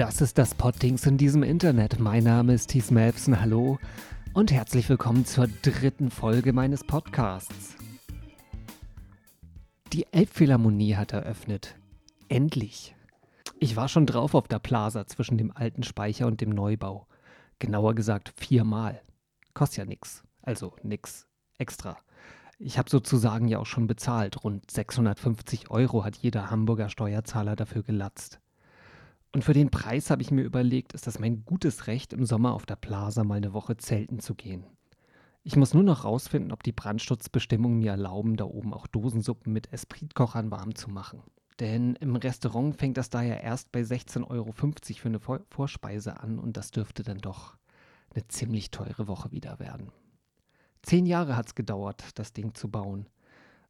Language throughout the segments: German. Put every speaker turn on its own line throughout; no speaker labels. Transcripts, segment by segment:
Das ist das Poddings in diesem Internet. Mein Name ist Thies Melfsen, hallo und herzlich willkommen zur dritten Folge meines Podcasts. Die Elbphilharmonie hat eröffnet. Endlich. Ich war schon drauf auf der Plaza zwischen dem alten Speicher und dem Neubau. Genauer gesagt viermal. Kostet ja nix. Also nix extra. Ich habe sozusagen ja auch schon bezahlt. Rund 650 Euro hat jeder Hamburger Steuerzahler dafür gelatzt. Und für den Preis habe ich mir überlegt, ist das mein gutes Recht, im Sommer auf der Plaza mal eine Woche zelten zu gehen. Ich muss nur noch rausfinden, ob die Brandschutzbestimmungen mir erlauben, da oben auch Dosensuppen mit Espritkochern warm zu machen. Denn im Restaurant fängt das da ja erst bei 16,50 Euro für eine Vorspeise an und das dürfte dann doch eine ziemlich teure Woche wieder werden. Zehn Jahre hat es gedauert, das Ding zu bauen.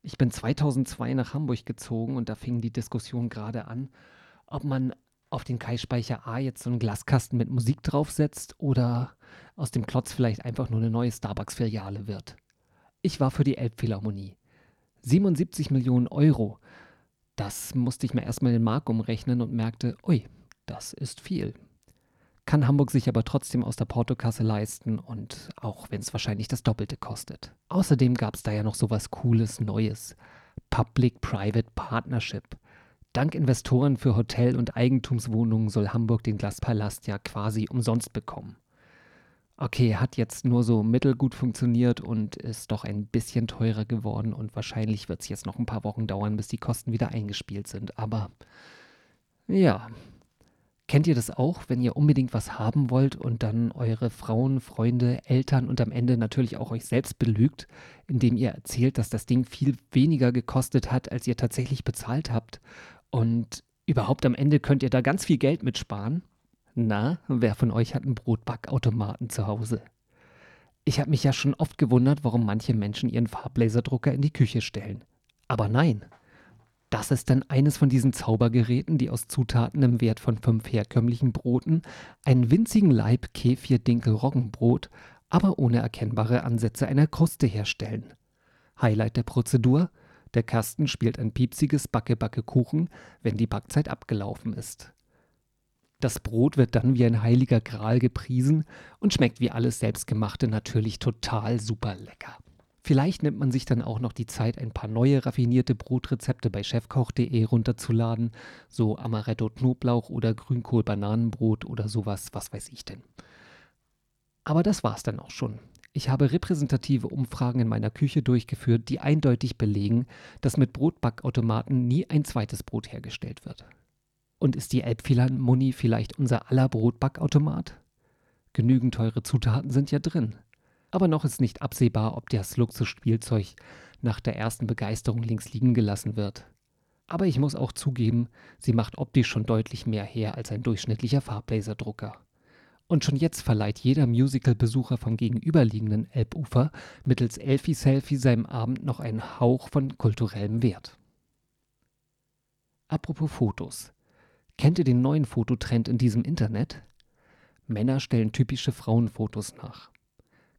Ich bin 2002 nach Hamburg gezogen und da fing die Diskussion gerade an, ob man auf den Kai-Speicher A jetzt so einen Glaskasten mit Musik draufsetzt oder aus dem Klotz vielleicht einfach nur eine neue Starbucks-Filiale wird. Ich war für die Elbphilharmonie. 77 Millionen Euro. Das musste ich mir erstmal in Mark umrechnen und merkte, ui, das ist viel. Kann Hamburg sich aber trotzdem aus der Portokasse leisten und auch wenn es wahrscheinlich das Doppelte kostet. Außerdem gab es da ja noch sowas Cooles, Neues. Public-Private Partnership. Dank Investoren für Hotel- und Eigentumswohnungen soll Hamburg den Glaspalast ja quasi umsonst bekommen. Okay, hat jetzt nur so mittelgut funktioniert und ist doch ein bisschen teurer geworden und wahrscheinlich wird es jetzt noch ein paar Wochen dauern, bis die Kosten wieder eingespielt sind. Aber ja, Kennt ihr das auch, wenn ihr unbedingt was haben wollt und dann eure Frauen, Freunde, Eltern und am Ende natürlich auch euch selbst belügt, indem ihr erzählt, dass das Ding viel weniger gekostet hat, als ihr tatsächlich bezahlt habt und überhaupt am Ende könnt ihr da ganz viel Geld mitsparen. Na, wer von euch hat einen Brotbackautomaten zu Hause? Ich habe mich ja schon oft gewundert, warum manche Menschen ihren Farblaserdrucker in die Küche stellen. Aber nein, das ist dann eines von diesen Zaubergeräten, die aus Zutaten im Wert von fünf herkömmlichen Broten einen winzigen Laib Kefir-Dinkel-Roggenbrot, aber ohne erkennbare Ansätze einer Kruste herstellen. Highlight der Prozedur: der Kasten spielt ein piepsiges Backe-Backe-Kuchen, wenn die Backzeit abgelaufen ist. Das Brot wird dann wie ein heiliger Gral gepriesen und schmeckt wie alles Selbstgemachte natürlich total super lecker. Vielleicht nimmt man sich dann auch noch die Zeit, ein paar neue raffinierte Brotrezepte bei chefkoch.de runterzuladen, so Amaretto Knoblauch oder Grünkohl Bananenbrot oder sowas, was weiß ich denn. Aber das war's dann auch schon. Ich habe repräsentative Umfragen in meiner Küche durchgeführt, die eindeutig belegen, dass mit Brotbackautomaten nie ein zweites Brot hergestellt wird. Und ist die Elbphilharmonie vielleicht unser aller Brotbackautomat? Genügend teure Zutaten sind ja drin. Aber noch ist nicht absehbar, ob das Luxusspielzeug nach der ersten Begeisterung links liegen gelassen wird. Aber ich muss auch zugeben, sie macht optisch schon deutlich mehr her als ein durchschnittlicher Farblaserdrucker. Und schon jetzt verleiht jeder Musical-Besucher vom gegenüberliegenden Elbufer mittels Elfie-Selfie seinem Abend noch einen Hauch von kulturellem Wert. Apropos Fotos. Kennt ihr den neuen Fototrend in diesem Internet? Männer stellen typische Frauenfotos nach.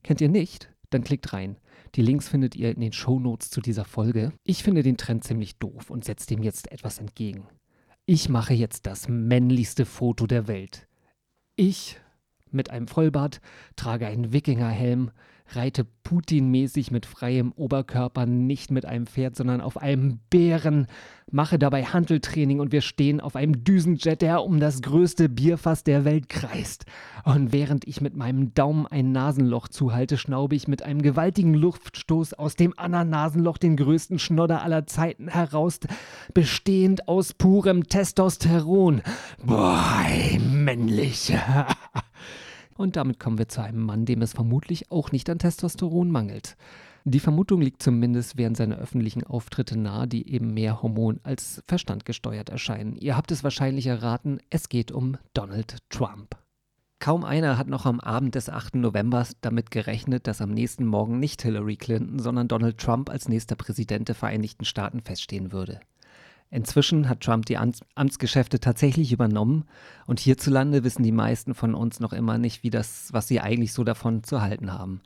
Kennt ihr nicht? Dann klickt rein. Die Links findet ihr in den Shownotes zu dieser Folge. Ich finde den Trend ziemlich doof und setze dem jetzt etwas entgegen. Ich mache jetzt das männlichste Foto der Welt. Ich mit einem Vollbart, trage einen Wikingerhelm, reite Putin-mäßig mit freiem Oberkörper nicht mit einem Pferd, sondern auf einem Bären, mache dabei Handeltraining und wir stehen auf einem Düsenjet, der um das größte Bierfass der Welt kreist. Und während ich mit meinem Daumen ein Nasenloch zuhalte, schnaube ich mit einem gewaltigen Luftstoß aus dem anderen Nasenloch den größten Schnodder aller Zeiten heraus, bestehend aus purem Testosteron. Boah, männlich. Und damit kommen wir zu einem Mann, dem es vermutlich auch nicht an Testosteron mangelt. Die Vermutung liegt zumindest während seiner öffentlichen Auftritte nahe, die eben mehr Hormon als Verstand gesteuert erscheinen. Ihr habt es wahrscheinlich erraten, es geht um Donald Trump. Kaum einer hat noch am Abend des 8. November damit gerechnet, dass am nächsten Morgen nicht Hillary Clinton, sondern Donald Trump als nächster Präsident der Vereinigten Staaten feststehen würde. Inzwischen hat Trump die Amtsgeschäfte tatsächlich übernommen und hierzulande wissen die meisten von uns noch immer nicht, wie das, was sie eigentlich so davon zu halten haben.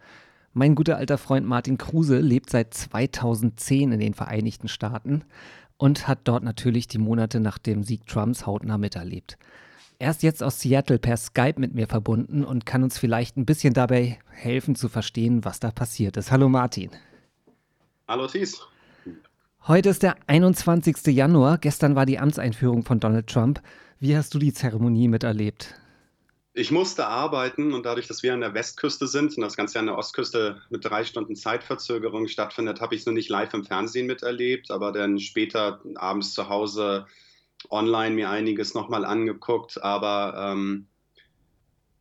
Mein guter alter Freund Martin Kruse lebt seit 2010 in den Vereinigten Staaten und hat dort natürlich die Monate nach dem Sieg Trumps hautnah miterlebt. Er ist jetzt aus Seattle per Skype mit mir verbunden und kann uns vielleicht ein bisschen dabei helfen zu verstehen, was da passiert ist. Hallo Martin.
Hallo Thies.
Heute ist der 21. Januar. Gestern war die Amtseinführung von Donald Trump. Wie hast du die Zeremonie miterlebt?
Ich musste arbeiten und dadurch, dass wir an der Westküste sind und das Ganze an der Ostküste mit drei Stunden Zeitverzögerung stattfindet, habe ich es nur nicht live im Fernsehen miterlebt, aber dann später abends zu Hause online mir einiges nochmal angeguckt. Aber ähm,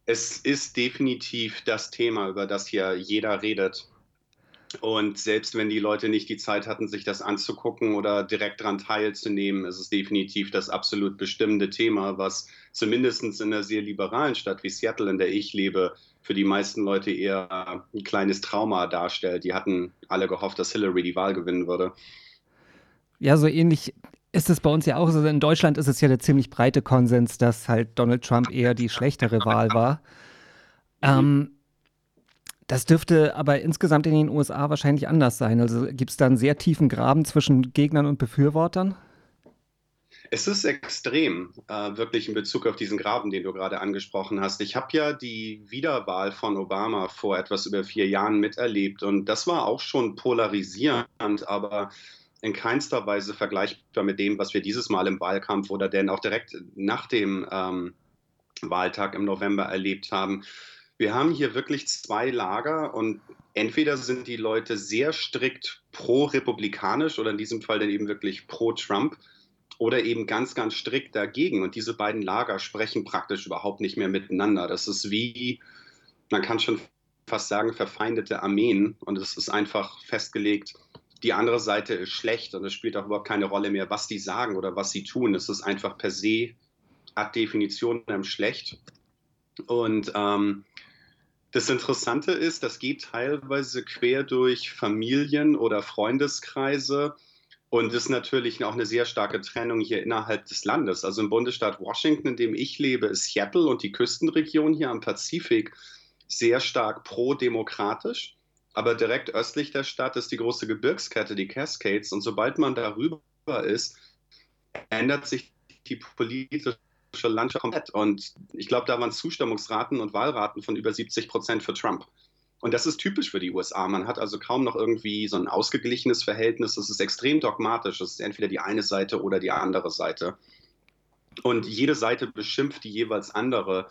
es ist definitiv das Thema, über das hier jeder redet. Und selbst wenn die Leute nicht die Zeit hatten, sich das anzugucken oder direkt daran teilzunehmen, ist es definitiv das absolut bestimmende Thema, was zumindest in einer sehr liberalen Stadt wie Seattle, in der ich lebe, für die meisten Leute eher ein kleines Trauma darstellt. Die hatten alle gehofft, dass Hillary die Wahl gewinnen würde.
Ja, so ähnlich ist es bei uns ja auch. Also in Deutschland ist es ja der ziemlich breite Konsens, dass halt Donald Trump eher die schlechtere Wahl war. Ähm, das dürfte aber insgesamt in den USA wahrscheinlich anders sein. Also gibt es da einen sehr tiefen Graben zwischen Gegnern und Befürwortern?
Es ist extrem, äh, wirklich in Bezug auf diesen Graben, den du gerade angesprochen hast. Ich habe ja die Wiederwahl von Obama vor etwas über vier Jahren miterlebt und das war auch schon polarisierend, aber in keinster Weise vergleichbar mit dem, was wir dieses Mal im Wahlkampf oder denn auch direkt nach dem ähm, Wahltag im November erlebt haben. Wir haben hier wirklich zwei Lager und entweder sind die Leute sehr strikt pro-republikanisch oder in diesem Fall dann eben wirklich pro-Trump oder eben ganz, ganz strikt dagegen. Und diese beiden Lager sprechen praktisch überhaupt nicht mehr miteinander. Das ist wie, man kann schon fast sagen, verfeindete Armeen. Und es ist einfach festgelegt, die andere Seite ist schlecht und es spielt auch überhaupt keine Rolle mehr, was die sagen oder was sie tun. Es ist einfach per se ad Definition schlecht. Und ähm, das Interessante ist, das geht teilweise quer durch Familien oder Freundeskreise. Und ist natürlich auch eine sehr starke Trennung hier innerhalb des Landes. Also im Bundesstaat Washington, in dem ich lebe, ist Seattle und die Küstenregion hier am Pazifik sehr stark pro-demokratisch. Aber direkt östlich der Stadt ist die große Gebirgskette, die Cascades. Und sobald man darüber ist, ändert sich die politische Landschaft komplett. Und ich glaube, da waren Zustimmungsraten und Wahlraten von über 70 Prozent für Trump. Und das ist typisch für die USA. Man hat also kaum noch irgendwie so ein ausgeglichenes Verhältnis. Es ist extrem dogmatisch. Es ist entweder die eine Seite oder die andere Seite. Und jede Seite beschimpft die jeweils andere,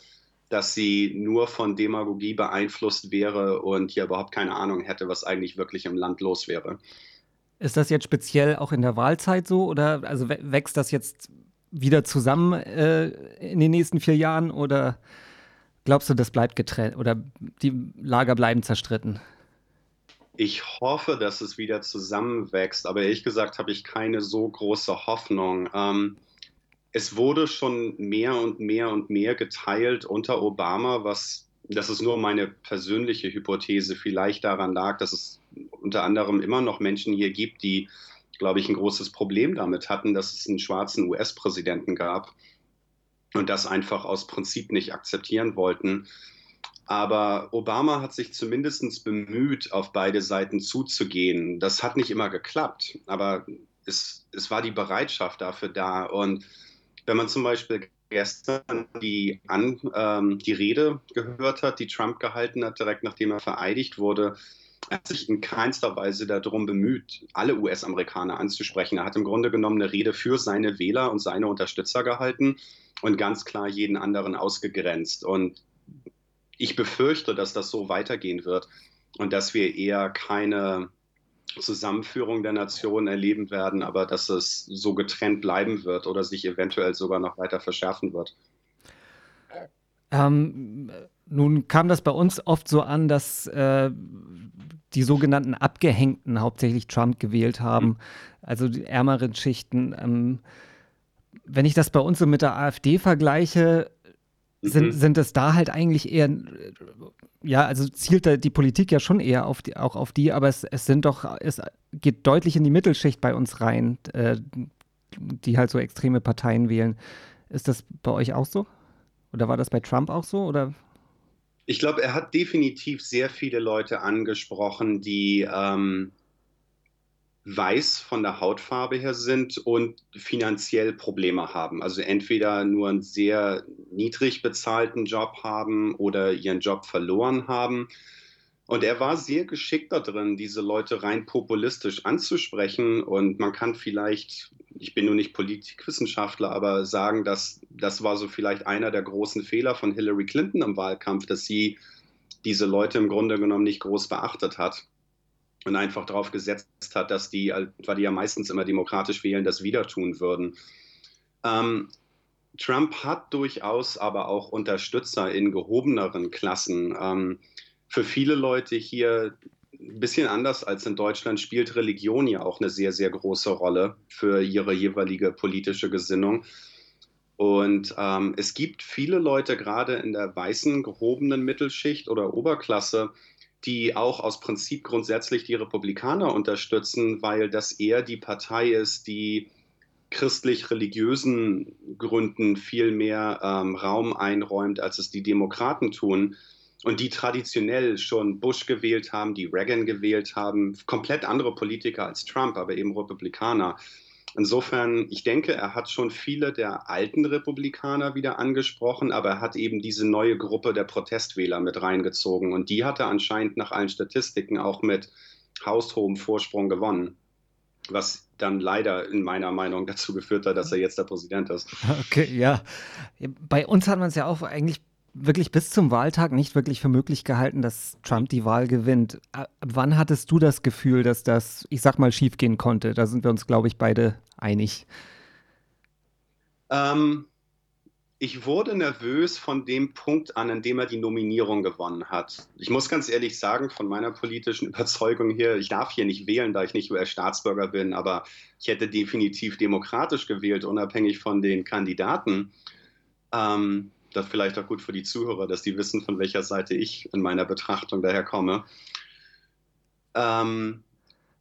dass sie nur von Demagogie beeinflusst wäre und hier überhaupt keine Ahnung hätte, was eigentlich wirklich im Land los wäre.
Ist das jetzt speziell auch in der Wahlzeit so oder also wächst das jetzt wieder zusammen äh, in den nächsten vier Jahren oder glaubst du, das bleibt getrennt oder die Lager bleiben zerstritten?
Ich hoffe, dass es wieder zusammenwächst, aber ehrlich gesagt habe ich keine so große Hoffnung. Ähm, es wurde schon mehr und mehr und mehr geteilt unter Obama, was, das ist nur meine persönliche Hypothese, vielleicht daran lag, dass es unter anderem immer noch Menschen hier gibt, die glaube ich, ein großes Problem damit hatten, dass es einen schwarzen US-Präsidenten gab und das einfach aus Prinzip nicht akzeptieren wollten. Aber Obama hat sich zumindest bemüht, auf beide Seiten zuzugehen. Das hat nicht immer geklappt, aber es, es war die Bereitschaft dafür da. Und wenn man zum Beispiel gestern die, an, ähm, die Rede gehört hat, die Trump gehalten hat, direkt nachdem er vereidigt wurde, hat sich in keinster Weise darum bemüht, alle US-Amerikaner anzusprechen. Er hat im Grunde genommen eine Rede für seine Wähler und seine Unterstützer gehalten und ganz klar jeden anderen ausgegrenzt. Und ich befürchte, dass das so weitergehen wird und dass wir eher keine Zusammenführung der Nationen erleben werden, aber dass es so getrennt bleiben wird oder sich eventuell sogar noch weiter verschärfen wird.
Ähm, nun kam das bei uns oft so an, dass äh, die sogenannten Abgehängten hauptsächlich Trump gewählt haben, mhm. also die ärmeren Schichten. Ähm, wenn ich das bei uns so mit der AfD vergleiche, sind, mhm. sind es da halt eigentlich eher, ja, also zielt da die Politik ja schon eher auf die, auch auf die, aber es, es sind doch, es geht deutlich in die Mittelschicht bei uns rein, äh, die halt so extreme Parteien wählen. Ist das bei euch auch so? Oder war das bei Trump auch so? Oder?
Ich glaube, er hat definitiv sehr viele Leute angesprochen, die, ähm, weiß von der Hautfarbe her sind und finanziell Probleme haben. Also entweder nur einen sehr niedrig bezahlten Job haben oder ihren Job verloren haben. Und er war sehr geschickt darin, diese Leute rein populistisch anzusprechen. Und man kann vielleicht, ich bin nur nicht Politikwissenschaftler, aber sagen, dass das war so vielleicht einer der großen Fehler von Hillary Clinton im Wahlkampf, dass sie diese Leute im Grunde genommen nicht groß beachtet hat und einfach darauf gesetzt hat, dass die, weil die ja meistens immer demokratisch wählen, das wieder tun würden. Ähm, Trump hat durchaus aber auch Unterstützer in gehobeneren Klassen. Ähm, für viele Leute hier ein bisschen anders als in Deutschland spielt Religion ja auch eine sehr, sehr große Rolle für ihre jeweilige politische Gesinnung. Und ähm, es gibt viele Leute, gerade in der weißen, gehobenen Mittelschicht oder Oberklasse, die auch aus Prinzip grundsätzlich die Republikaner unterstützen, weil das eher die Partei ist, die christlich-religiösen Gründen viel mehr ähm, Raum einräumt, als es die Demokraten tun. Und die traditionell schon Bush gewählt haben, die Reagan gewählt haben, komplett andere Politiker als Trump, aber eben Republikaner. Insofern, ich denke, er hat schon viele der alten Republikaner wieder angesprochen, aber er hat eben diese neue Gruppe der Protestwähler mit reingezogen. Und die hat er anscheinend nach allen Statistiken auch mit haushohem Vorsprung gewonnen. Was dann leider in meiner Meinung dazu geführt hat, dass er jetzt der Präsident ist.
Okay, ja. Bei uns hat man es ja auch eigentlich wirklich bis zum Wahltag nicht wirklich für möglich gehalten, dass Trump die Wahl gewinnt. Ab wann hattest du das Gefühl, dass das, ich sag mal, schiefgehen konnte? Da sind wir uns, glaube ich, beide einig.
Ähm, ich wurde nervös von dem Punkt an, an dem er die Nominierung gewonnen hat. Ich muss ganz ehrlich sagen, von meiner politischen Überzeugung hier, ich darf hier nicht wählen, da ich nicht US-Staatsbürger bin, aber ich hätte definitiv demokratisch gewählt, unabhängig von den Kandidaten. Ähm, das vielleicht auch gut für die Zuhörer, dass die wissen, von welcher Seite ich in meiner Betrachtung daher komme.
Ähm,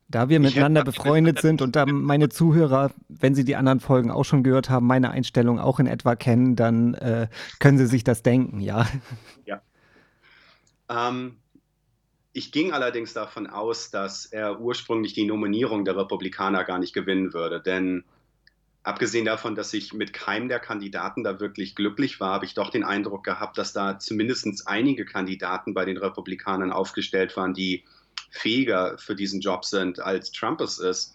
da wir miteinander befreundet sind und da meine Zuhörer, wenn sie die anderen Folgen auch schon gehört haben, meine Einstellung auch in etwa kennen, dann äh, können sie sich das denken, ja.
Ja. Ähm, ich ging allerdings davon aus, dass er ursprünglich die Nominierung der Republikaner gar nicht gewinnen würde, denn abgesehen davon, dass ich mit keinem der Kandidaten da wirklich glücklich war, habe ich doch den Eindruck gehabt, dass da zumindest einige Kandidaten bei den Republikanern aufgestellt waren, die fähiger für diesen Job sind, als Trump es ist.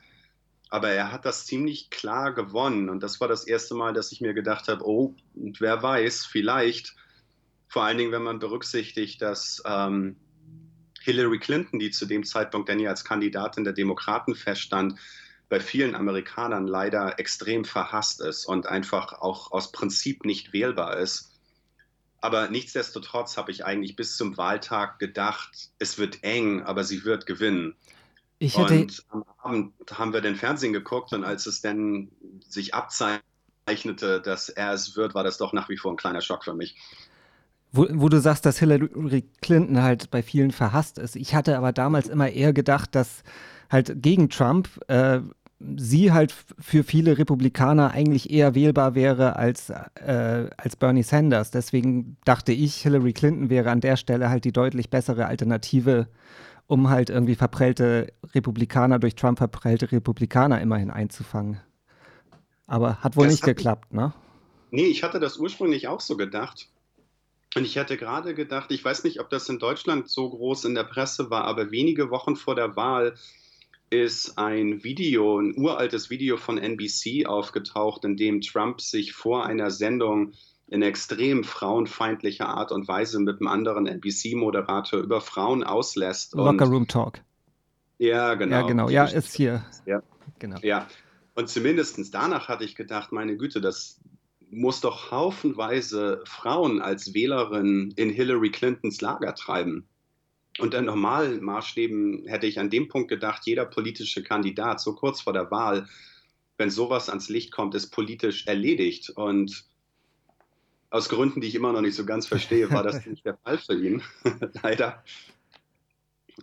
Aber er hat das ziemlich klar gewonnen. Und das war das erste Mal, dass ich mir gedacht habe, oh, wer weiß, vielleicht, vor allen Dingen, wenn man berücksichtigt, dass ähm, Hillary Clinton, die zu dem Zeitpunkt dann ja als Kandidatin der Demokraten feststand, bei vielen Amerikanern leider extrem verhasst ist und einfach auch aus Prinzip nicht wählbar ist. Aber nichtsdestotrotz habe ich eigentlich bis zum Wahltag gedacht, es wird eng, aber sie wird gewinnen. Ich hätte... Und am Abend haben wir den Fernsehen geguckt und als es dann sich abzeichnete, dass er es wird, war das doch nach wie vor ein kleiner Schock für mich.
Wo, wo, du sagst, dass Hillary Clinton halt bei vielen verhasst ist. Ich hatte aber damals immer eher gedacht, dass halt gegen Trump äh, sie halt für viele Republikaner eigentlich eher wählbar wäre als, äh, als Bernie Sanders. Deswegen dachte ich, Hillary Clinton wäre an der Stelle halt die deutlich bessere Alternative, um halt irgendwie verprellte Republikaner durch Trump verprellte Republikaner immerhin einzufangen. Aber hat wohl das nicht hat geklappt, ne?
Nee, ich hatte das ursprünglich auch so gedacht. Und ich hatte gerade gedacht, ich weiß nicht, ob das in Deutschland so groß in der Presse war, aber wenige Wochen vor der Wahl ist ein Video, ein uraltes Video von NBC aufgetaucht, in dem Trump sich vor einer Sendung in extrem frauenfeindlicher Art und Weise mit einem anderen NBC-Moderator über Frauen auslässt.
Locker Room Talk.
Ja, genau.
Ja, genau. Ja, ist hier.
Ja, genau. Ja. Und zumindest danach hatte ich gedacht, meine Güte, das muss doch haufenweise Frauen als Wählerin in Hillary Clintons Lager treiben. Unter normalen Maßstäben hätte ich an dem Punkt gedacht, jeder politische Kandidat so kurz vor der Wahl, wenn sowas ans Licht kommt, ist politisch erledigt. Und aus Gründen, die ich immer noch nicht so ganz verstehe, war das nicht der Fall für ihn, leider.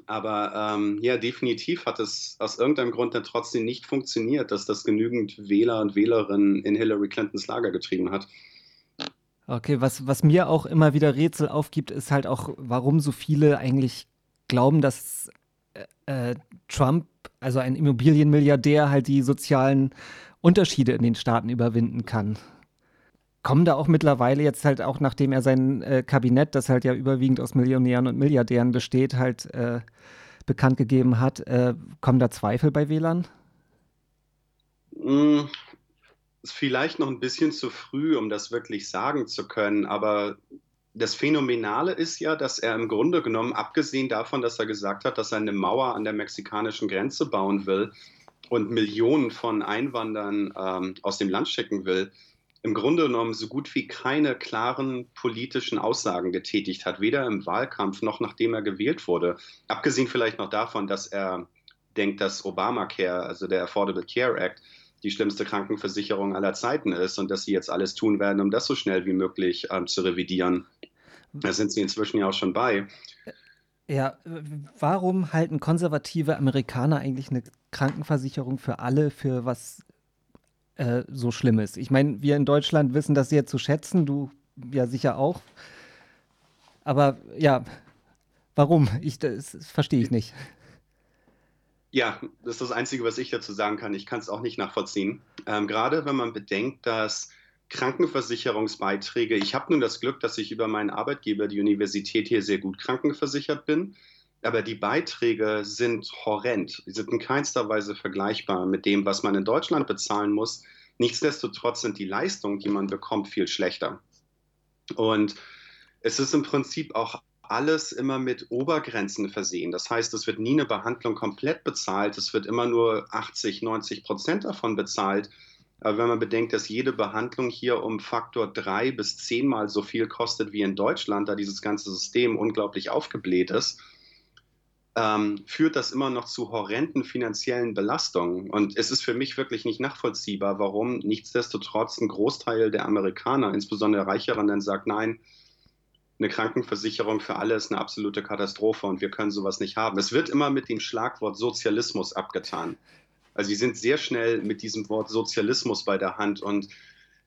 Aber ähm, ja, definitiv hat es aus irgendeinem Grund dann trotzdem nicht funktioniert, dass das genügend Wähler und Wählerinnen in Hillary Clintons Lager getrieben hat.
Okay, was, was mir auch immer wieder Rätsel aufgibt, ist halt auch, warum so viele eigentlich glauben, dass äh, Trump, also ein Immobilienmilliardär, halt die sozialen Unterschiede in den Staaten überwinden kann. Kommen da auch mittlerweile jetzt halt auch, nachdem er sein äh, Kabinett, das halt ja überwiegend aus Millionären und Milliardären besteht, halt äh, bekannt gegeben hat, äh, kommen da Zweifel bei Wählern?
Ist vielleicht noch ein bisschen zu früh, um das wirklich sagen zu können, aber das Phänomenale ist ja, dass er im Grunde genommen, abgesehen davon, dass er gesagt hat, dass er eine Mauer an der mexikanischen Grenze bauen will und Millionen von Einwanderern ähm, aus dem Land schicken will, im Grunde genommen so gut wie keine klaren politischen Aussagen getätigt hat, weder im Wahlkampf noch nachdem er gewählt wurde. Abgesehen vielleicht noch davon, dass er denkt, dass Obamacare, also der Affordable Care Act, die schlimmste Krankenversicherung aller Zeiten ist und dass sie jetzt alles tun werden, um das so schnell wie möglich ähm, zu revidieren. Da sind sie inzwischen ja auch schon bei.
Ja, warum halten konservative Amerikaner eigentlich eine Krankenversicherung für alle für was äh, so schlimm ist? Ich meine, wir in Deutschland wissen das sehr zu schätzen, du ja sicher auch. Aber ja, warum? Ich, das verstehe ich nicht.
Ja, das ist das Einzige, was ich dazu sagen kann. Ich kann es auch nicht nachvollziehen. Ähm, gerade wenn man bedenkt, dass Krankenversicherungsbeiträge, ich habe nun das Glück, dass ich über meinen Arbeitgeber, die Universität hier, sehr gut krankenversichert bin. Aber die Beiträge sind horrend. Die sind in keinster Weise vergleichbar mit dem, was man in Deutschland bezahlen muss. Nichtsdestotrotz sind die Leistungen, die man bekommt, viel schlechter. Und es ist im Prinzip auch alles immer mit Obergrenzen versehen. Das heißt, es wird nie eine Behandlung komplett bezahlt. Es wird immer nur 80, 90 Prozent davon bezahlt. Aber wenn man bedenkt, dass jede Behandlung hier um Faktor drei bis zehnmal so viel kostet wie in Deutschland, da dieses ganze System unglaublich aufgebläht ist, ähm, führt das immer noch zu horrenden finanziellen Belastungen. Und es ist für mich wirklich nicht nachvollziehbar, warum nichtsdestotrotz ein Großteil der Amerikaner, insbesondere Reicheren, dann sagt, nein, eine Krankenversicherung für alle ist eine absolute Katastrophe und wir können sowas nicht haben. Es wird immer mit dem Schlagwort Sozialismus abgetan. Also sie sind sehr schnell mit diesem Wort Sozialismus bei der Hand und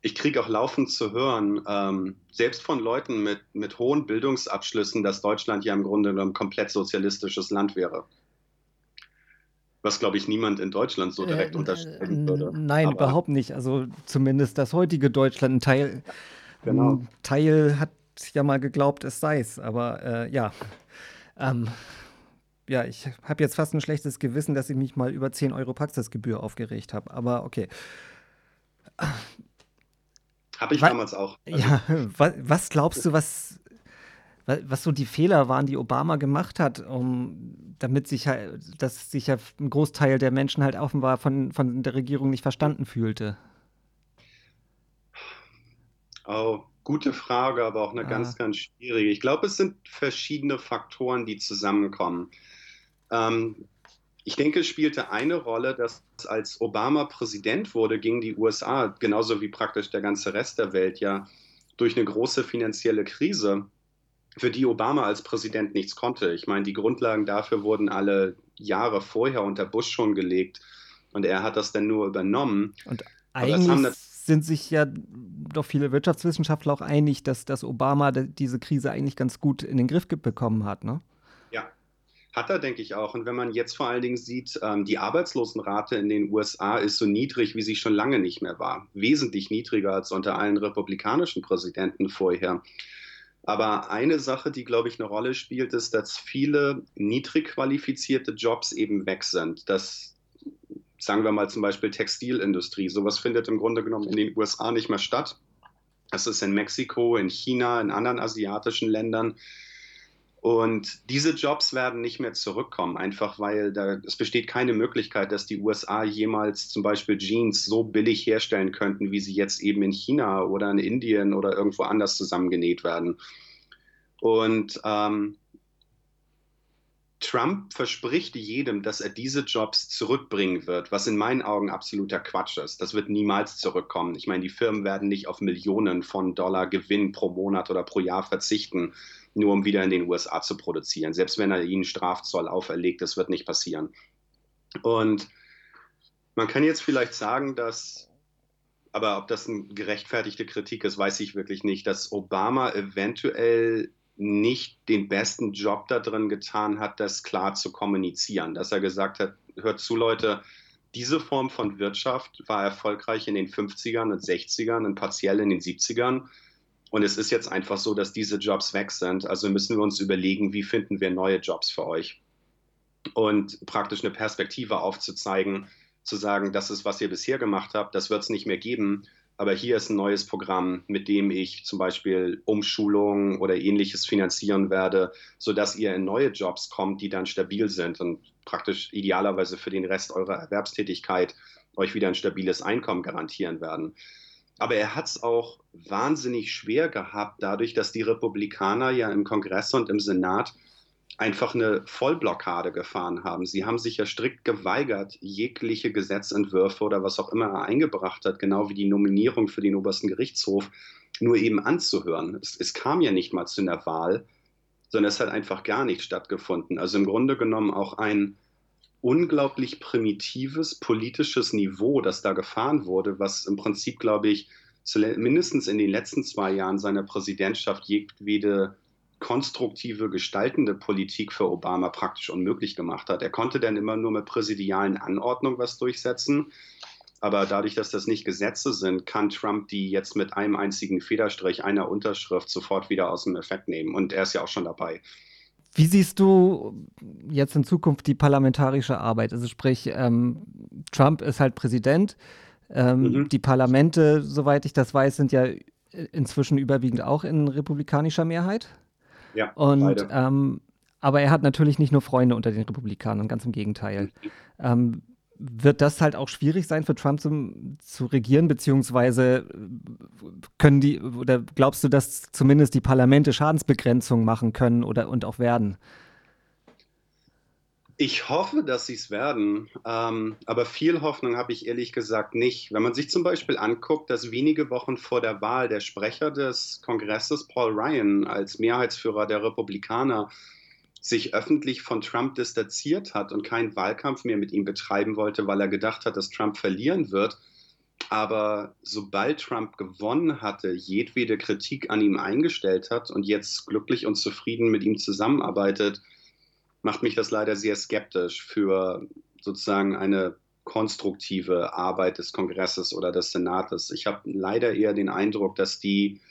ich kriege auch laufend zu hören, ähm, selbst von Leuten mit, mit hohen Bildungsabschlüssen, dass Deutschland ja im Grunde ein komplett sozialistisches Land wäre. Was, glaube ich, niemand in Deutschland so direkt äh, unterstellen würde.
Nein, Aber, überhaupt nicht. Also zumindest das heutige Deutschland, ein Teil, genau. ein Teil hat ja mal geglaubt, es sei es. Aber äh, ja. Ähm, ja, ich habe jetzt fast ein schlechtes Gewissen, dass ich mich mal über 10 Euro Praxisgebühr aufgeregt habe. Aber okay.
Habe ich was, damals auch.
Also. Ja, was, was, glaubst du, was, was so die Fehler waren, die Obama gemacht hat, um, damit sich halt, dass sich ja ein Großteil der Menschen halt offenbar von, von der Regierung nicht verstanden fühlte?
Oh, gute Frage, aber auch eine ah. ganz, ganz schwierige. Ich glaube, es sind verschiedene Faktoren, die zusammenkommen. Ähm, ich denke, es spielte eine Rolle, dass als Obama Präsident wurde, gingen die USA, genauso wie praktisch der ganze Rest der Welt, ja durch eine große finanzielle Krise, für die Obama als Präsident nichts konnte. Ich meine, die Grundlagen dafür wurden alle Jahre vorher unter Bush schon gelegt und er hat das dann nur übernommen.
Und eigentlich sind sich ja doch viele Wirtschaftswissenschaftler auch einig, dass, dass Obama diese Krise eigentlich ganz gut in den Griff bekommen hat, ne?
Hat er, denke ich auch. Und wenn man jetzt vor allen Dingen sieht, ähm, die Arbeitslosenrate in den USA ist so niedrig, wie sie schon lange nicht mehr war. Wesentlich niedriger als unter allen republikanischen Präsidenten vorher. Aber eine Sache, die, glaube ich, eine Rolle spielt, ist, dass viele niedrig qualifizierte Jobs eben weg sind. Das, sagen wir mal zum Beispiel Textilindustrie, sowas findet im Grunde genommen in den USA nicht mehr statt. Das ist in Mexiko, in China, in anderen asiatischen Ländern und diese Jobs werden nicht mehr zurückkommen, einfach weil da, es besteht keine Möglichkeit, dass die USA jemals zum Beispiel Jeans so billig herstellen könnten, wie sie jetzt eben in China oder in Indien oder irgendwo anders zusammengenäht werden. Und ähm, Trump verspricht jedem, dass er diese Jobs zurückbringen wird, was in meinen Augen absoluter Quatsch ist. Das wird niemals zurückkommen. Ich meine, die Firmen werden nicht auf Millionen von Dollar Gewinn pro Monat oder pro Jahr verzichten nur um wieder in den USA zu produzieren. Selbst wenn er ihnen Strafzoll auferlegt, das wird nicht passieren. Und man kann jetzt vielleicht sagen, dass, aber ob das eine gerechtfertigte Kritik ist, weiß ich wirklich nicht, dass Obama eventuell nicht den besten Job da drin getan hat, das klar zu kommunizieren. Dass er gesagt hat, hört zu, Leute, diese Form von Wirtschaft war erfolgreich in den 50ern und 60ern und partiell in den 70ern. Und es ist jetzt einfach so, dass diese Jobs weg sind. Also müssen wir uns überlegen, wie finden wir neue Jobs für euch? Und praktisch eine Perspektive aufzuzeigen, zu sagen, das ist, was ihr bisher gemacht habt, das wird es nicht mehr geben. Aber hier ist ein neues Programm, mit dem ich zum Beispiel Umschulungen oder ähnliches finanzieren werde, sodass ihr in neue Jobs kommt, die dann stabil sind und praktisch idealerweise für den Rest eurer Erwerbstätigkeit euch wieder ein stabiles Einkommen garantieren werden. Aber er hat es auch wahnsinnig schwer gehabt, dadurch, dass die Republikaner ja im Kongress und im Senat einfach eine Vollblockade gefahren haben. Sie haben sich ja strikt geweigert, jegliche Gesetzentwürfe oder was auch immer er eingebracht hat, genau wie die Nominierung für den obersten Gerichtshof, nur eben anzuhören. Es, es kam ja nicht mal zu einer Wahl, sondern es hat einfach gar nicht stattgefunden. Also im Grunde genommen auch ein unglaublich primitives politisches Niveau, das da gefahren wurde, was im Prinzip, glaube ich, mindestens in den letzten zwei Jahren seiner Präsidentschaft jedwede konstruktive, gestaltende Politik für Obama praktisch unmöglich gemacht hat. Er konnte dann immer nur mit präsidialen Anordnungen was durchsetzen. Aber dadurch, dass das nicht Gesetze sind, kann Trump die jetzt mit einem einzigen Federstrich einer Unterschrift sofort wieder aus dem Effekt nehmen. Und er ist ja auch schon dabei.
Wie siehst du jetzt in Zukunft die parlamentarische Arbeit? Also sprich, ähm, Trump ist halt Präsident. Ähm, mhm. Die Parlamente, soweit ich das weiß, sind ja inzwischen überwiegend auch in republikanischer Mehrheit.
Ja,
und ähm, aber er hat natürlich nicht nur Freunde unter den Republikanern, ganz im Gegenteil. Mhm. Ähm, wird das halt auch schwierig sein für Trump zum, zu regieren, beziehungsweise können die, oder glaubst du, dass zumindest die Parlamente Schadensbegrenzung machen können oder und auch werden?
Ich hoffe, dass sie es werden, ähm, aber viel Hoffnung habe ich ehrlich gesagt nicht. Wenn man sich zum Beispiel anguckt, dass wenige Wochen vor der Wahl der Sprecher des Kongresses, Paul Ryan, als Mehrheitsführer der Republikaner, sich öffentlich von Trump distanziert hat und keinen Wahlkampf mehr mit ihm betreiben wollte, weil er gedacht hat, dass Trump verlieren wird. Aber sobald Trump gewonnen hatte, jedwede Kritik an ihm eingestellt hat und jetzt glücklich und zufrieden mit ihm zusammenarbeitet, macht mich das leider sehr skeptisch für sozusagen eine konstruktive Arbeit des Kongresses oder des Senates. Ich habe leider eher den Eindruck, dass die,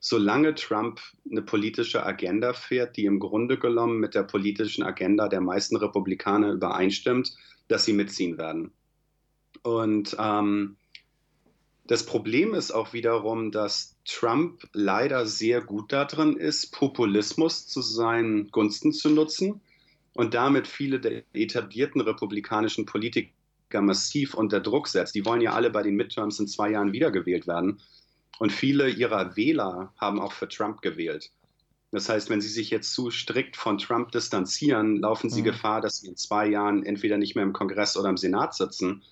solange Trump eine politische Agenda fährt, die im Grunde genommen mit der politischen Agenda der meisten Republikaner übereinstimmt, dass sie mitziehen werden. Und ähm, das Problem ist auch wiederum, dass Trump leider sehr gut darin ist, Populismus zu seinen Gunsten zu nutzen und damit viele der etablierten republikanischen Politiker massiv unter Druck setzt. Die wollen ja alle bei den Midterms in zwei Jahren wiedergewählt werden. Und viele ihrer Wähler haben auch für Trump gewählt. Das heißt, wenn sie sich jetzt zu strikt von Trump distanzieren, laufen sie mhm. Gefahr, dass sie in zwei Jahren entweder nicht mehr im Kongress oder im Senat sitzen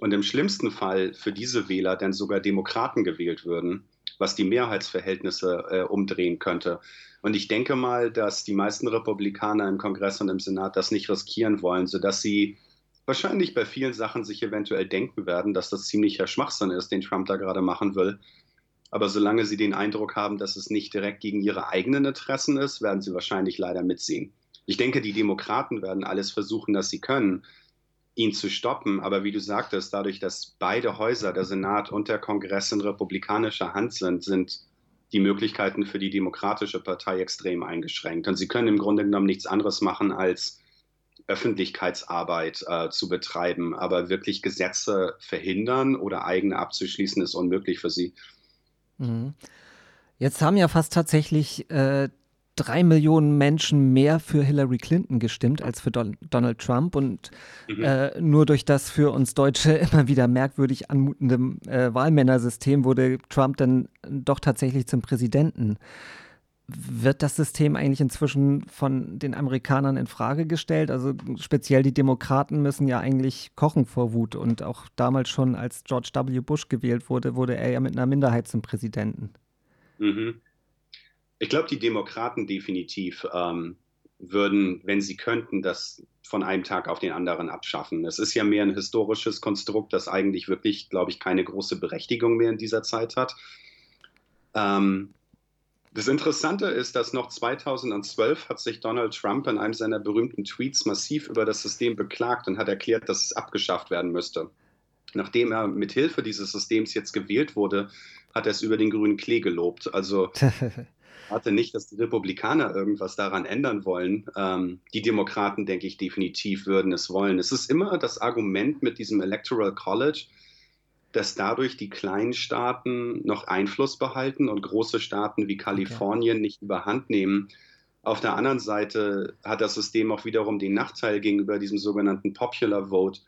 und im schlimmsten Fall für diese Wähler dann sogar Demokraten gewählt würden, was die Mehrheitsverhältnisse äh, umdrehen könnte. Und ich denke mal, dass die meisten Republikaner im Kongress und im Senat das nicht riskieren wollen, sodass sie wahrscheinlich bei vielen Sachen sich eventuell denken werden, dass das ziemlicher Schwachsinn ist, den Trump da gerade machen will. Aber solange sie den Eindruck haben, dass es nicht direkt gegen ihre eigenen Interessen ist, werden sie wahrscheinlich leider mitziehen. Ich denke, die Demokraten werden alles versuchen, dass sie können, ihn zu stoppen. Aber wie du sagtest, dadurch, dass beide Häuser, der Senat und der Kongress in republikanischer Hand sind, sind die Möglichkeiten für die Demokratische Partei extrem eingeschränkt. Und sie können im Grunde genommen nichts anderes machen, als Öffentlichkeitsarbeit äh, zu betreiben. Aber wirklich Gesetze verhindern oder eigene abzuschließen, ist unmöglich für sie.
Mhm. Jetzt haben ja fast tatsächlich äh, drei Millionen Menschen mehr für Hillary Clinton gestimmt als für Don Donald Trump. Und mhm. äh, nur durch das für uns Deutsche immer wieder merkwürdig anmutende äh, Wahlmännersystem wurde Trump dann doch tatsächlich zum Präsidenten. Wird das System eigentlich inzwischen von den Amerikanern in Frage gestellt? Also speziell die Demokraten müssen ja eigentlich kochen vor Wut. Und auch damals schon, als George W. Bush gewählt wurde, wurde er ja mit einer Minderheit zum Präsidenten.
Mhm. Ich glaube, die Demokraten definitiv ähm, würden, wenn sie könnten, das von einem Tag auf den anderen abschaffen. Es ist ja mehr ein historisches Konstrukt, das eigentlich wirklich, glaube ich, keine große Berechtigung mehr in dieser Zeit hat. Ähm, Das Interessante ist, dass noch 2012 hat sich Donald Trump in einem seiner berühmten Tweets massiv über das System beklagt und hat erklärt, dass es abgeschafft werden müsste. Nachdem er mit Hilfe dieses Systems jetzt gewählt wurde, hat er es über den grünen Klee gelobt. Also warte nicht, dass die Republikaner irgendwas daran ändern wollen. Ähm, die Demokraten, denke ich, definitiv würden es wollen. Es ist immer das Argument mit diesem Electoral College, dass dadurch die kleinen Staaten noch Einfluss behalten und große Staaten wie Kalifornien okay. nicht überhand nehmen. Auf der anderen Seite hat das System auch wiederum den Nachteil gegenüber diesem sogenannten Popular Vote,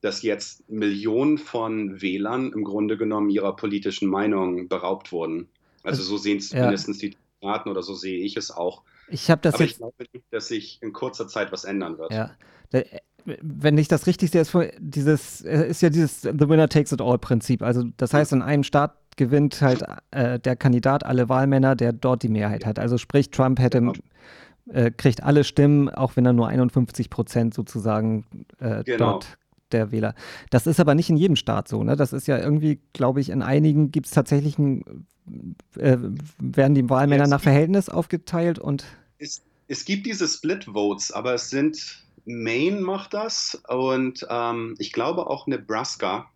dass jetzt Millionen von Wählern im Grunde genommen ihrer politischen Meinung beraubt wurden. Also so sehen es ja. mindestens die Staaten oder so sehe ich es auch.
Ich habe das
Aber
jetzt.
Ich glaube nicht, dass sich in kurzer Zeit was ändern wird.
Ja wenn ich das richtig sehe, ist dieses ist ja dieses The Winner Takes It All Prinzip. Also das heißt, in einem Staat gewinnt halt äh, der Kandidat alle Wahlmänner, der dort die Mehrheit hat. Also sprich, Trump hätte genau. äh, kriegt alle Stimmen, auch wenn er nur 51 Prozent sozusagen äh, genau. dort der Wähler. Das ist aber nicht in jedem Staat so. Ne? Das ist ja irgendwie, glaube ich, in einigen gibt es tatsächlich ein, äh, werden die Wahlmänner nach Verhältnis aufgeteilt und
es, es gibt diese Split Votes, aber es sind Maine macht das und ähm, ich glaube auch Nebraska.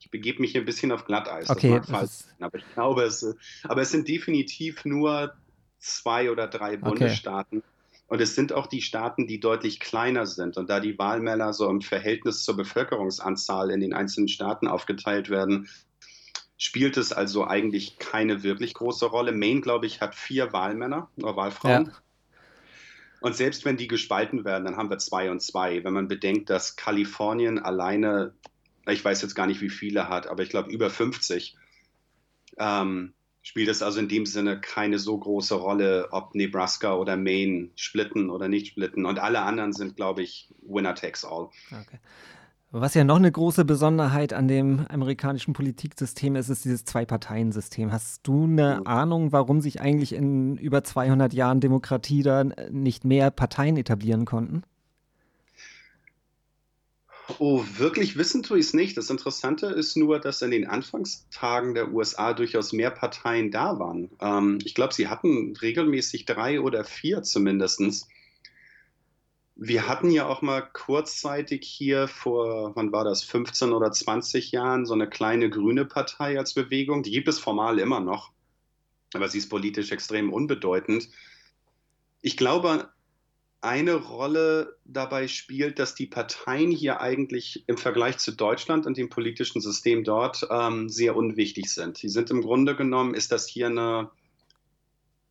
Ich begebe mich hier ein bisschen auf Glatteis.
Okay.
Falsch aber ich glaube es. Aber es sind definitiv nur zwei oder drei Bundesstaaten. Okay. Und es sind auch die Staaten, die deutlich kleiner sind. Und da die Wahlmänner so im Verhältnis zur Bevölkerungsanzahl in den einzelnen Staaten aufgeteilt werden, spielt es also eigentlich keine wirklich große Rolle. Maine, glaube ich, hat vier Wahlmänner oder Wahlfrauen. Ja. Und selbst wenn die gespalten werden, dann haben wir zwei und zwei. Wenn man bedenkt, dass Kalifornien alleine, ich weiß jetzt gar nicht, wie viele hat, aber ich glaube über 50, ähm, spielt es also in dem Sinne keine so große Rolle, ob Nebraska oder Maine splitten oder nicht splitten. Und alle anderen sind, glaube ich, Winner takes all.
Okay. Was ja noch eine große Besonderheit an dem amerikanischen Politiksystem ist, ist dieses Zwei-Parteien-System. Hast du eine. Ahnung, warum sich eigentlich in über 200 Jahren Demokratie da nicht mehr Parteien etablieren konnten?
Oh, wirklich wissen tue ich es nicht. Das Interessante ist nur, dass in den Anfangstagen der USA durchaus mehr Parteien da waren. Ähm, ich glaube, sie hatten regelmäßig drei oder vier zumindest. Wir hatten ja auch mal kurzzeitig hier vor, wann war das, 15 oder 20 Jahren so eine kleine grüne Partei als Bewegung. Die gibt es formal immer noch, aber sie ist politisch extrem unbedeutend. Ich glaube, eine Rolle dabei spielt, dass die Parteien hier eigentlich im Vergleich zu Deutschland und dem politischen System dort ähm, sehr unwichtig sind. Die sind im Grunde genommen, ist das hier eine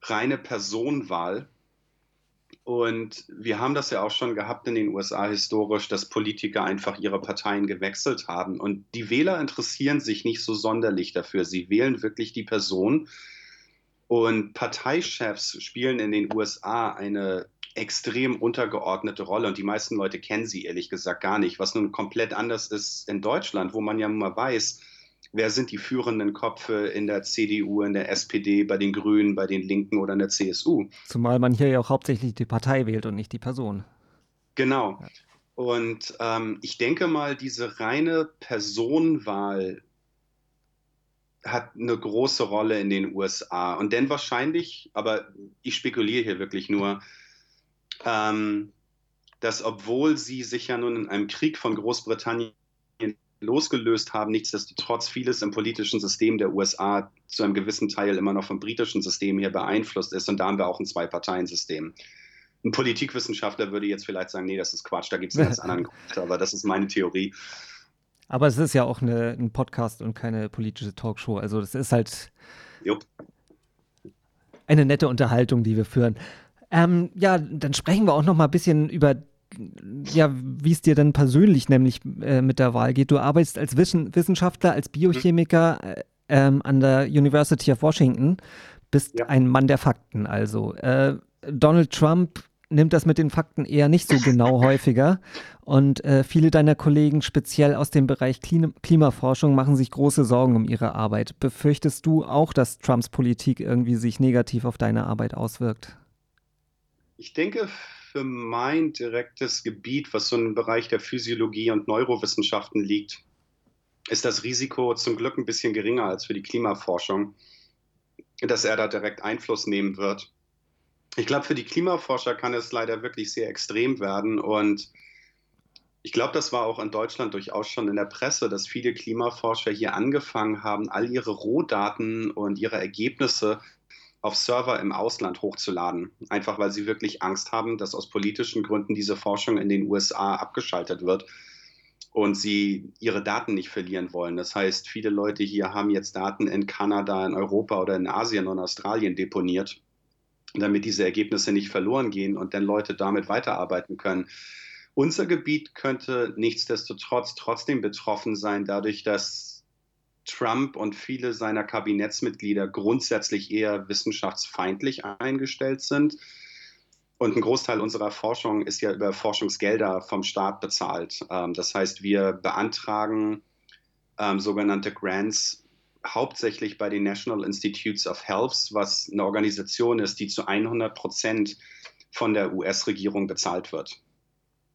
reine Personenwahl und wir haben das ja auch schon gehabt in den USA historisch, dass Politiker einfach ihre Parteien gewechselt haben. Und die Wähler interessieren sich nicht so sonderlich dafür. Sie wählen wirklich die Person. Und Parteichefs spielen in den USA eine extrem untergeordnete Rolle und die meisten Leute kennen sie ehrlich gesagt gar nicht, was nun komplett anders ist in Deutschland, wo man ja mal weiß, wer sind die führenden Köpfe in der CDU, in der SPD, bei den Grünen, bei den Linken oder in der CSU.
Zumal man hier ja auch hauptsächlich die Partei wählt und nicht die Person.
Genau. Und ähm, ich denke mal, diese reine Personenwahl hat eine große Rolle in den USA. Und denn wahrscheinlich, aber ich spekuliere hier wirklich nur, ähm, dass obwohl sie sich ja nun in einem Krieg von Großbritannien losgelöst haben. Nichtsdestotrotz vieles im politischen System der USA zu einem gewissen Teil immer noch vom britischen System hier beeinflusst ist. Und da haben wir auch ein Zwei-Parteien-System. Ein Politikwissenschaftler würde jetzt vielleicht sagen, nee, das ist Quatsch, da gibt es einen ganz anderen Grund, aber das ist meine Theorie.
Aber es ist ja auch eine, ein Podcast und keine politische Talkshow. Also das ist halt Jupp. eine nette Unterhaltung, die wir führen. Ähm, ja, dann sprechen wir auch noch mal ein bisschen über ja, wie es dir dann persönlich nämlich äh, mit der Wahl geht. Du arbeitest als Wissen Wissenschaftler, als Biochemiker äh, ähm, an der University of Washington, bist ja. ein Mann der Fakten also. Äh, Donald Trump nimmt das mit den Fakten eher nicht so genau häufiger. Und äh, viele deiner Kollegen, speziell aus dem Bereich Klima Klimaforschung, machen sich große Sorgen um ihre Arbeit. Befürchtest du auch, dass Trumps Politik irgendwie sich negativ auf deine Arbeit auswirkt?
Ich denke, für mein direktes Gebiet, was so im Bereich der Physiologie und Neurowissenschaften liegt, ist das Risiko zum Glück ein bisschen geringer als für die Klimaforschung. dass er da direkt Einfluss nehmen wird. Ich glaube, für die Klimaforscher kann es leider wirklich sehr extrem werden und ich glaube, das war auch in Deutschland durchaus schon in der Presse, dass viele Klimaforscher hier angefangen haben, all ihre Rohdaten und ihre Ergebnisse auf Server im Ausland hochzuladen. Einfach weil sie wirklich Angst haben, dass aus politischen Gründen diese Forschung in den USA abgeschaltet wird und sie ihre Daten nicht verlieren wollen. Das heißt, viele Leute hier haben jetzt Daten in Kanada, in Europa oder in Asien und Australien deponiert, damit diese Ergebnisse nicht verloren gehen und dann Leute damit weiterarbeiten können. Unser Gebiet könnte nichtsdestotrotz trotzdem betroffen sein, dadurch, dass Trump und viele seiner Kabinettsmitglieder grundsätzlich eher wissenschaftsfeindlich eingestellt sind. Und ein Großteil unserer Forschung ist ja über Forschungsgelder vom Staat bezahlt. Ähm, das heißt, wir beantragen ähm, sogenannte Grants hauptsächlich bei den National Institutes of Health, was eine Organisation ist, die zu 100 Prozent von der US-Regierung bezahlt wird.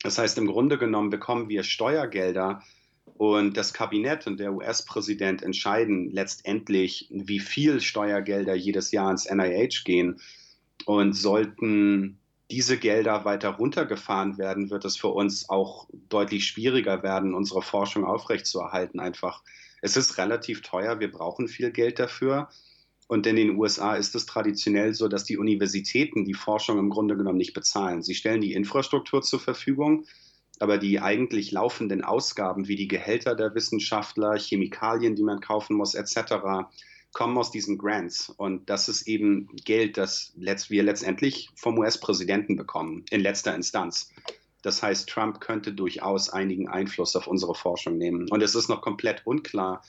Das heißt, im Grunde genommen bekommen wir Steuergelder und das Kabinett und der US-Präsident entscheiden letztendlich, wie viel Steuergelder jedes Jahr ins NIH gehen. Und sollten diese Gelder weiter runtergefahren werden, wird es für uns auch deutlich schwieriger werden, unsere Forschung aufrechtzuerhalten. Einfach, es ist relativ teuer, wir brauchen viel Geld dafür. Und in den USA ist es traditionell so, dass die Universitäten die Forschung im Grunde genommen nicht bezahlen. Sie stellen die Infrastruktur zur Verfügung, aber die eigentlich laufenden Ausgaben wie die Gehälter der Wissenschaftler, Chemikalien, die man kaufen muss, etc., kommen aus diesen Grants. Und das ist eben Geld, das wir letztendlich vom US-Präsidenten bekommen, in letzter Instanz. Das heißt, Trump könnte durchaus einigen Einfluss auf unsere Forschung nehmen. Und es ist noch komplett unklar,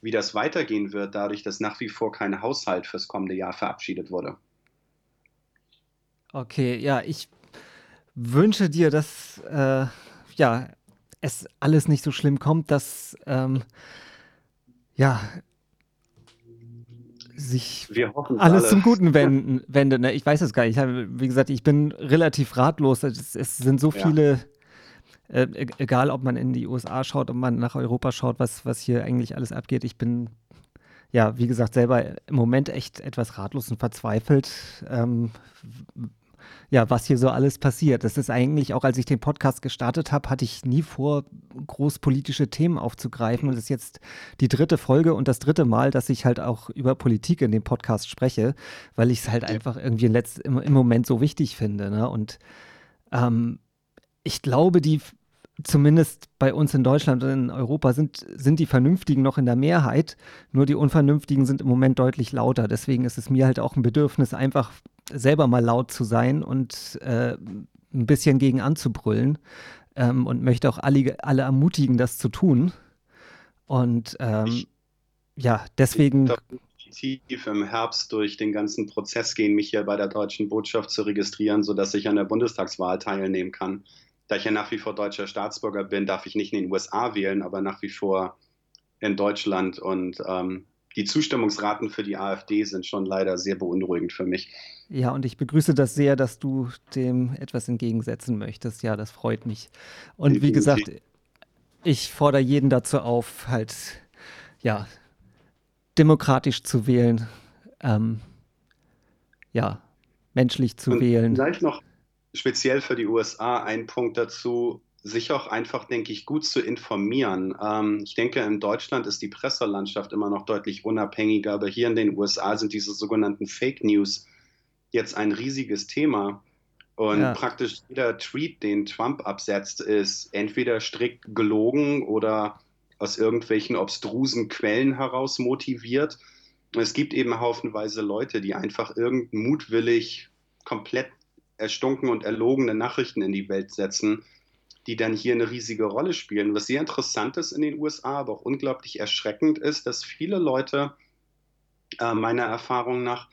wie das weitergehen wird, dadurch, dass nach wie vor kein Haushalt fürs kommende Jahr verabschiedet wurde.
Okay, ja, ich wünsche dir, dass äh, ja, es alles nicht so schlimm kommt, dass ähm, ja, sich alles alle. zum Guten wenden, wendet. Ne? Ich weiß es gar nicht. Wie gesagt, ich bin relativ ratlos. Es, es sind so viele ja äh, e-, egal, ob man in die USA schaut, ob man nach Europa schaut, was, was hier eigentlich alles abgeht. Ich bin, ja, wie gesagt, selber im Moment echt etwas ratlos und verzweifelt. Ähm, ja, was hier so alles passiert. Das ist eigentlich auch, als ich den Podcast gestartet habe, hatte ich nie vor, groß politische Themen aufzugreifen. Und das ist jetzt die dritte Folge und das dritte Mal, dass ich halt auch über Politik in dem Podcast spreche, weil ich es halt einfach irgendwie im, im, Moment so wichtig finde. Ne? Und ähm, ich glaube, die zumindest bei uns in Deutschland und in Europa sind, sind die Vernünftigen noch in der Mehrheit, nur die Unvernünftigen sind im Moment deutlich lauter. Deswegen ist es mir halt auch ein Bedürfnis, einfach selber mal laut zu sein und äh, ein bisschen gegen anzubrüllen ähm, und möchte auch alle, alle ermutigen, das zu tun. Und ähm, ich, ja, deswegen.
Tief im Herbst durch den ganzen Prozess gehen, mich hier bei der deutschen Botschaft zu registrieren, sodass ich an der Bundestagswahl teilnehmen kann da ich ja nach wie vor deutscher Staatsbürger bin, darf ich nicht in den USA wählen, aber nach wie vor in Deutschland. Und ähm, die Zustimmungsraten für die AfD sind schon leider sehr beunruhigend für mich.
Ja, und ich begrüße das sehr, dass du dem etwas entgegensetzen möchtest. Ja, das freut mich. Und Definitiv. wie gesagt, ich fordere jeden dazu auf, halt, ja, demokratisch zu wählen. Ähm, ja, menschlich zu und wählen.
Vielleicht noch speziell für die USA ein Punkt dazu, sich auch einfach, denke ich, gut zu informieren. Ähm, ich denke, in Deutschland ist die Presselandschaft immer noch deutlich unabhängiger, aber hier in den USA sind diese sogenannten Fake News jetzt ein riesiges Thema. Und ja. praktisch jeder Tweet, den Trump absetzt, ist entweder strikt gelogen oder aus irgendwelchen obstrusen Quellen heraus motiviert. Es gibt eben haufenweise Leute, die einfach irgend mutwillig komplett erstunken und erlogene Nachrichten in die Welt setzen, die dann hier eine riesige Rolle spielen. Was sehr interessant ist in den USA, aber auch unglaublich erschreckend ist, dass viele Leute äh, meiner Erfahrung nach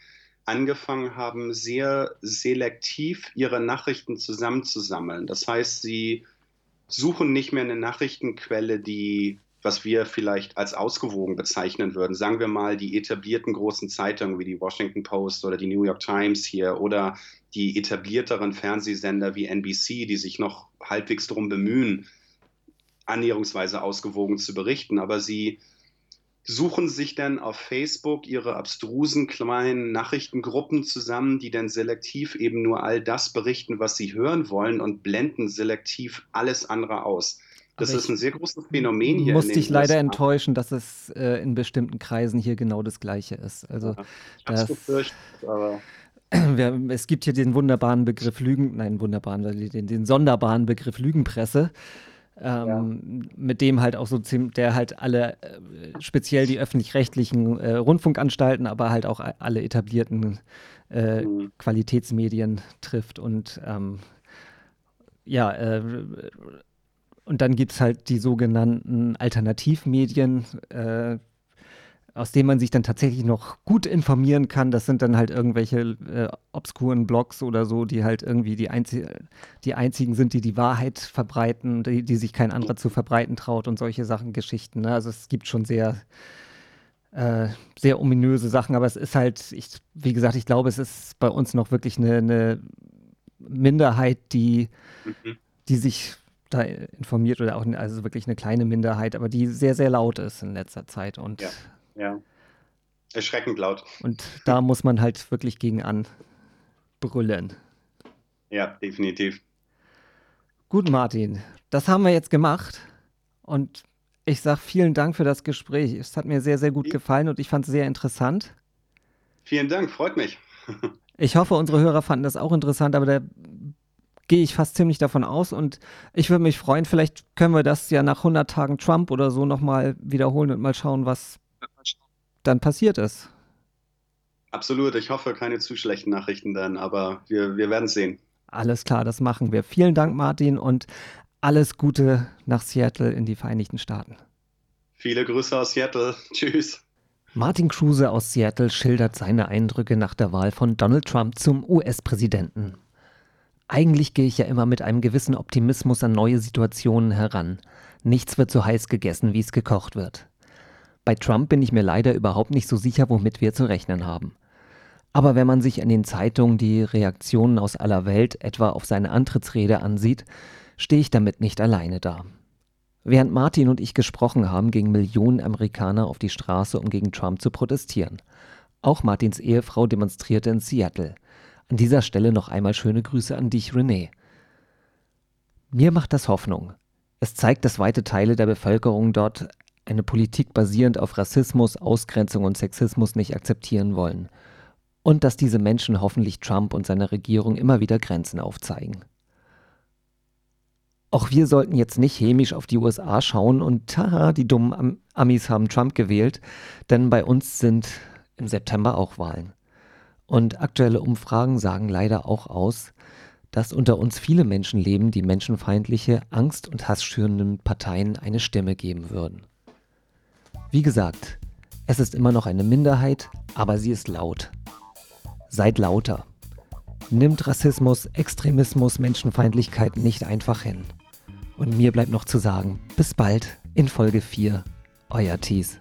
angefangen haben, sehr selektiv ihre Nachrichten zusammenzusammeln. Das heißt, sie suchen nicht mehr eine Nachrichtenquelle, die was wir vielleicht als ausgewogen bezeichnen würden. Sagen wir mal die etablierten großen Zeitungen wie die Washington Post oder die New York Times hier oder die etablierteren Fernsehsender wie NBC, die sich noch halbwegs darum bemühen, annäherungsweise ausgewogen zu berichten. Aber sie, suchen sich dann auf Facebook ihre abstrusen kleinen Nachrichtengruppen zusammen, die dann selektiv eben nur all das berichten, was sie hören wollen und blenden selektiv alles andere aus. Das ist ein sehr großes Phänomen hier.
Muss dich leider USA. enttäuschen, dass es äh, in bestimmten Kreisen hier genau das Gleiche ist. Also ja, das, aber es gibt hier den wunderbaren Begriff Lügen, nein, wunderbaren, den, den sonderbaren Begriff Lügenpresse ähm, ja. mit dem halt auch so ziemlich, der halt alle, äh, speziell die öffentlich-rechtlichen äh, Rundfunkanstalten, aber halt auch alle etablierten äh, mhm. Qualitätsmedien trifft und ähm, ja, äh, und dann gibt es halt die sogenannten Alternativmedien, äh, aus dem man sich dann tatsächlich noch gut informieren kann. Das sind dann halt irgendwelche äh, obskuren Blogs oder so, die halt irgendwie die, einzi die einzigen sind, die die Wahrheit verbreiten, die, die sich kein anderer zu verbreiten traut und solche Sachen, Geschichten. Ne? Also es gibt schon sehr, äh, sehr ominöse Sachen, aber es ist halt, ich, wie gesagt, ich glaube, es ist bei uns noch wirklich eine, eine Minderheit, die, mhm. die sich da informiert oder auch also wirklich eine kleine Minderheit, aber die sehr, sehr laut ist in letzter Zeit und
ja. Ja. Erschreckend laut.
Und da muss man halt wirklich gegen anbrüllen.
Ja, definitiv.
Gut, Martin, das haben wir jetzt gemacht. Und ich sage vielen Dank für das Gespräch. Es hat mir sehr, sehr gut gefallen und ich fand es sehr interessant.
Vielen Dank, freut mich.
ich hoffe, unsere Hörer fanden das auch interessant, aber da gehe ich fast ziemlich davon aus. Und ich würde mich freuen, vielleicht können wir das ja nach 100 Tagen Trump oder so nochmal wiederholen und mal schauen, was dann passiert ist.
Absolut, ich hoffe keine zu schlechten Nachrichten dann, aber wir, wir werden sehen.
Alles klar, das machen wir. Vielen Dank, Martin, und alles Gute nach Seattle in die Vereinigten Staaten.
Viele Grüße aus Seattle. Tschüss.
Martin Kruse aus Seattle schildert seine Eindrücke nach der Wahl von Donald Trump zum US-Präsidenten. Eigentlich gehe ich ja immer mit einem gewissen Optimismus an neue Situationen heran. Nichts wird so heiß gegessen, wie es gekocht wird. Bei Trump bin ich mir leider überhaupt nicht so sicher, womit wir zu rechnen haben. Aber wenn man sich in den Zeitungen die Reaktionen aus aller Welt etwa auf seine Antrittsrede ansieht, stehe ich damit nicht alleine da. Während Martin und ich gesprochen haben, gingen Millionen Amerikaner auf die Straße, um gegen Trump zu protestieren. Auch Martins Ehefrau demonstrierte in Seattle. An dieser Stelle noch einmal schöne Grüße an dich, René. Mir macht das Hoffnung. Es zeigt, dass weite Teile der Bevölkerung dort eine Politik basierend auf Rassismus, Ausgrenzung und Sexismus nicht akzeptieren wollen. Und dass diese Menschen hoffentlich Trump und seiner Regierung immer wieder Grenzen aufzeigen. Auch wir sollten jetzt nicht hämisch auf die USA schauen und haha, die dummen Am Amis haben Trump gewählt, denn bei uns sind im September auch Wahlen. Und aktuelle Umfragen sagen leider auch aus, dass unter uns viele Menschen leben, die menschenfeindliche, angst- und hassschürenden Parteien eine Stimme geben würden. Wie gesagt, es ist immer noch eine Minderheit, aber sie ist laut. Seid lauter. Nimmt Rassismus, Extremismus, Menschenfeindlichkeit nicht einfach hin. Und mir bleibt noch zu sagen, bis bald in Folge 4. Euer Thies.